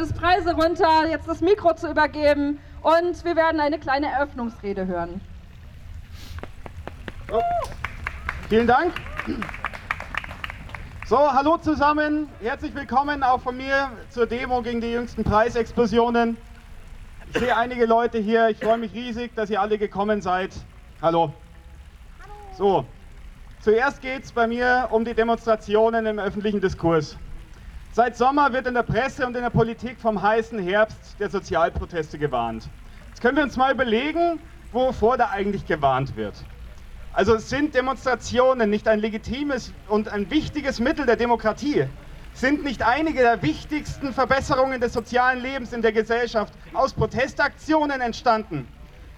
das Preise runter, jetzt das Mikro zu übergeben und wir werden eine kleine Eröffnungsrede hören. So. Vielen Dank. So, hallo zusammen. Herzlich willkommen auch von mir zur Demo gegen die jüngsten Preisexplosionen. Ich sehe einige Leute hier. Ich freue mich riesig, dass ihr alle gekommen seid. Hallo. So, zuerst geht es bei mir um die Demonstrationen im öffentlichen Diskurs. Seit Sommer wird in der Presse und in der Politik vom heißen Herbst der Sozialproteste gewarnt. Jetzt können wir uns mal überlegen, wovor da eigentlich gewarnt wird. Also sind Demonstrationen nicht ein legitimes und ein wichtiges Mittel der Demokratie? Sind nicht einige der wichtigsten Verbesserungen des sozialen Lebens in der Gesellschaft aus Protestaktionen entstanden?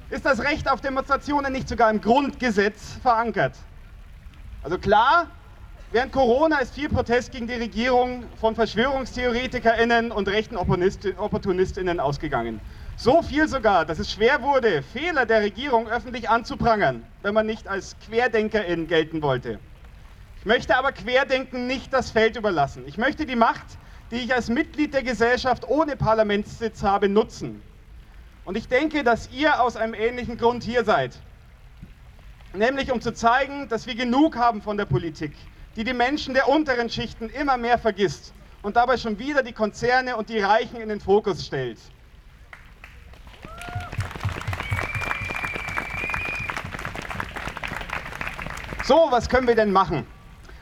Ist das Recht auf Demonstrationen nicht sogar im Grundgesetz verankert? Also klar, während Corona ist viel Protest gegen die Regierung von VerschwörungstheoretikerInnen und rechten OpportunistInnen ausgegangen. So viel sogar, dass es schwer wurde, Fehler der Regierung öffentlich anzuprangern, wenn man nicht als QuerdenkerIn gelten wollte. Ich möchte aber Querdenken nicht das Feld überlassen. Ich möchte die Macht, die ich als Mitglied der Gesellschaft ohne Parlamentssitz habe, nutzen. Und ich denke, dass ihr aus einem ähnlichen Grund hier seid. Nämlich um zu zeigen, dass wir genug haben von der Politik, die die Menschen der unteren Schichten immer mehr vergisst und dabei schon wieder die Konzerne und die Reichen in den Fokus stellt. So, was können wir denn machen?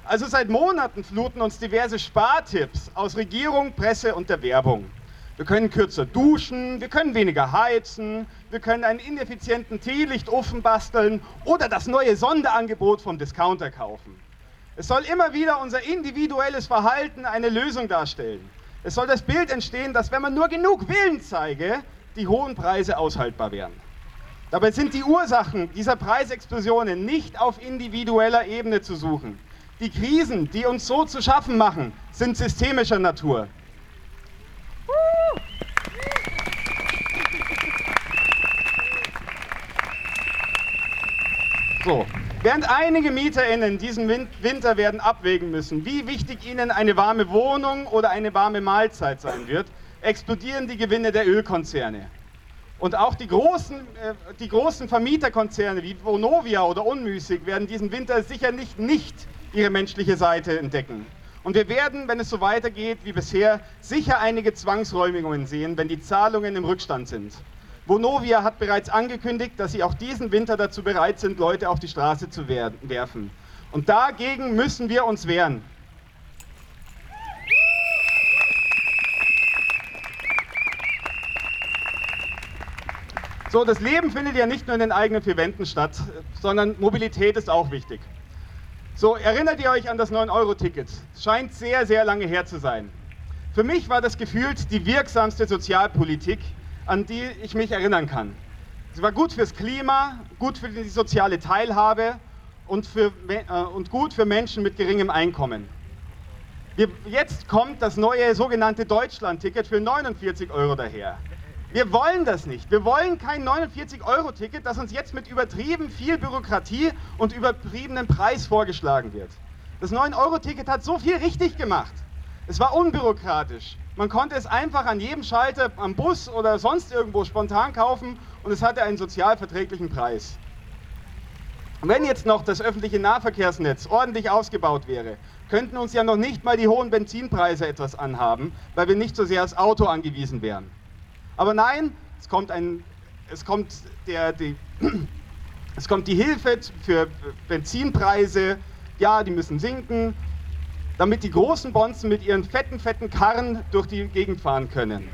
Also seit Monaten fluten uns diverse Spartipps aus Regierung, Presse und der Werbung. Wir können kürzer duschen, wir können weniger heizen, wir können einen ineffizienten Teelichtofen basteln oder das neue Sonderangebot vom Discounter kaufen. Es soll immer wieder unser individuelles Verhalten eine Lösung darstellen. Es soll das Bild entstehen, dass wenn man nur genug Willen zeige, die hohen Preise aushaltbar wären. Dabei sind die Ursachen dieser Preisexplosionen nicht auf individueller Ebene zu suchen. Die Krisen, die uns so zu schaffen machen, sind systemischer Natur. So, während einige MieterInnen diesen Winter werden abwägen müssen, wie wichtig ihnen eine warme Wohnung oder eine warme Mahlzeit sein wird, explodieren die Gewinne der Ölkonzerne. Und auch die großen, äh, die großen Vermieterkonzerne wie Vonovia oder Unmüßig werden diesen Winter sicher nicht, nicht ihre menschliche Seite entdecken. Und wir werden, wenn es so weitergeht wie bisher, sicher einige Zwangsräumungen sehen, wenn die Zahlungen im Rückstand sind. Vonovia hat bereits angekündigt, dass sie auch diesen Winter dazu bereit sind, Leute auf die Straße zu werfen. Und dagegen müssen wir uns wehren. So, das Leben findet ja nicht nur in den eigenen vier Wänden statt, sondern Mobilität ist auch wichtig. So, erinnert ihr euch an das 9-Euro-Ticket? Scheint sehr, sehr lange her zu sein. Für mich war das gefühlt die wirksamste Sozialpolitik, an die ich mich erinnern kann. Sie war gut fürs Klima, gut für die soziale Teilhabe und, für, äh, und gut für Menschen mit geringem Einkommen. Wir, jetzt kommt das neue sogenannte Deutschland-Ticket für 49 Euro daher. Wir wollen das nicht. Wir wollen kein 49-Euro-Ticket, das uns jetzt mit übertrieben viel Bürokratie und übertriebenem Preis vorgeschlagen wird. Das 9-Euro-Ticket hat so viel richtig gemacht. Es war unbürokratisch. Man konnte es einfach an jedem Schalter am Bus oder sonst irgendwo spontan kaufen und es hatte einen sozial verträglichen Preis. wenn jetzt noch das öffentliche Nahverkehrsnetz ordentlich ausgebaut wäre, könnten uns ja noch nicht mal die hohen Benzinpreise etwas anhaben, weil wir nicht so sehr aufs Auto angewiesen wären. Aber nein, es kommt, ein, es kommt, der, die, es kommt die Hilfe für Benzinpreise, ja, die müssen sinken, damit die großen Bonzen mit ihren fetten, fetten Karren durch die Gegend fahren können.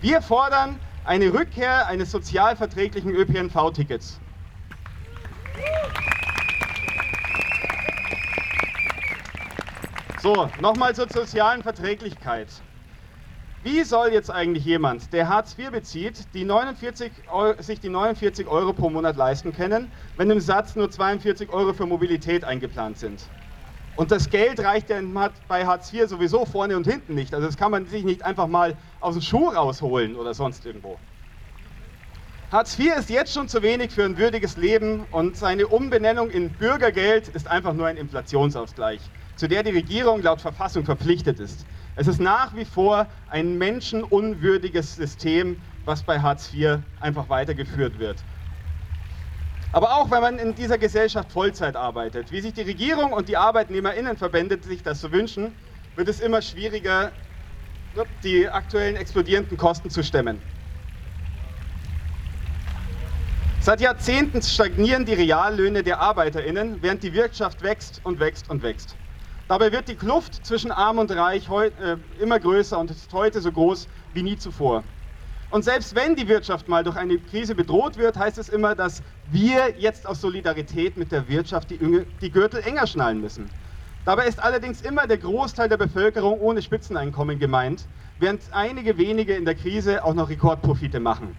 Wir fordern eine Rückkehr eines sozialverträglichen ÖPNV-Tickets. So, nochmal zur sozialen Verträglichkeit. Wie soll jetzt eigentlich jemand, der Hartz IV bezieht, die 49 Euro, sich die 49 Euro pro Monat leisten können, wenn im Satz nur 42 Euro für Mobilität eingeplant sind? Und das Geld reicht ja bei Hartz IV sowieso vorne und hinten nicht. Also das kann man sich nicht einfach mal aus dem Schuh rausholen oder sonst irgendwo. Hartz IV ist jetzt schon zu wenig für ein würdiges Leben und seine Umbenennung in Bürgergeld ist einfach nur ein Inflationsausgleich, zu der die Regierung laut Verfassung verpflichtet ist. Es ist nach wie vor ein menschenunwürdiges System, was bei Hartz IV einfach weitergeführt wird. Aber auch wenn man in dieser Gesellschaft Vollzeit arbeitet, wie sich die Regierung und die Arbeitnehmerinnenverbände sich das so wünschen, wird es immer schwieriger, die aktuellen explodierenden Kosten zu stemmen. Seit Jahrzehnten stagnieren die Reallöhne der Arbeiterinnen, während die Wirtschaft wächst und wächst und wächst. Dabei wird die Kluft zwischen Arm und Reich äh, immer größer und ist heute so groß wie nie zuvor. Und selbst wenn die Wirtschaft mal durch eine Krise bedroht wird, heißt es immer, dass wir jetzt aus Solidarität mit der Wirtschaft die, Gürtel enger schnallen müssen. Dabei ist allerdings immer der Großteil der Bevölkerung ohne Spitzeneinkommen gemeint, während einige wenige in der Krise auch noch Rekordprofite machen.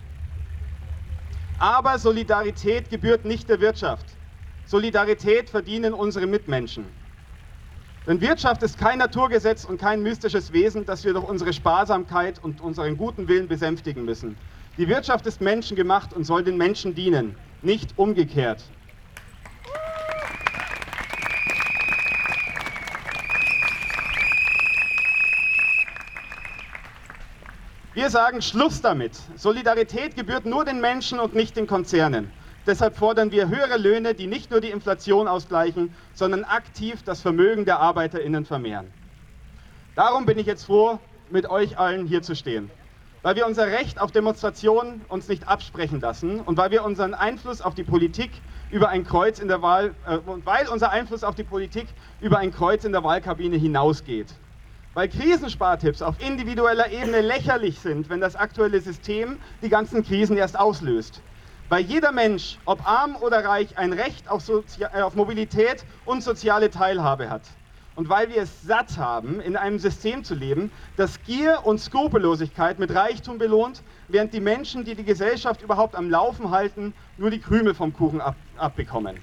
Aber Solidarität gebührt nicht der Wirtschaft. Solidarität verdienen unsere Mitmenschen. Denn Wirtschaft ist kein Naturgesetz und kein mystisches Wesen, das wir durch unsere Sparsamkeit und unseren guten Willen besänftigen müssen. Die Wirtschaft ist menschengemacht und soll den Menschen dienen, nicht umgekehrt. Wir sagen Schluss damit. Solidarität gebührt nur den Menschen und nicht den Konzernen. Deshalb fordern wir höhere Löhne, die nicht nur die Inflation ausgleichen, sondern aktiv das Vermögen der Arbeiterinnen vermehren. Darum bin ich jetzt froh, mit euch allen hier zu stehen. Weil wir unser Recht auf Demonstration uns nicht absprechen lassen und weil wir unseren Einfluss auf die Politik über ein Kreuz in der Wahl, äh, weil unser Einfluss auf die Politik über ein Kreuz in der Wahlkabine hinausgeht. Weil Krisenspartipps auf individueller Ebene lächerlich sind, wenn das aktuelle System die ganzen Krisen erst auslöst. Weil jeder Mensch, ob arm oder reich, ein Recht auf, Sozi äh, auf Mobilität und soziale Teilhabe hat. Und weil wir es satt haben, in einem System zu leben, das Gier und Skrupellosigkeit mit Reichtum belohnt, während die Menschen, die die Gesellschaft überhaupt am Laufen halten, nur die Krümel vom Kuchen ab abbekommen.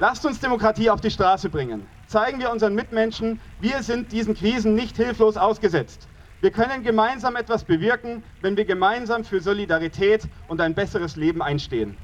Lasst uns Demokratie auf die Straße bringen. Zeigen wir unseren Mitmenschen, wir sind diesen Krisen nicht hilflos ausgesetzt. Wir können gemeinsam etwas bewirken, wenn wir gemeinsam für Solidarität und ein besseres Leben einstehen.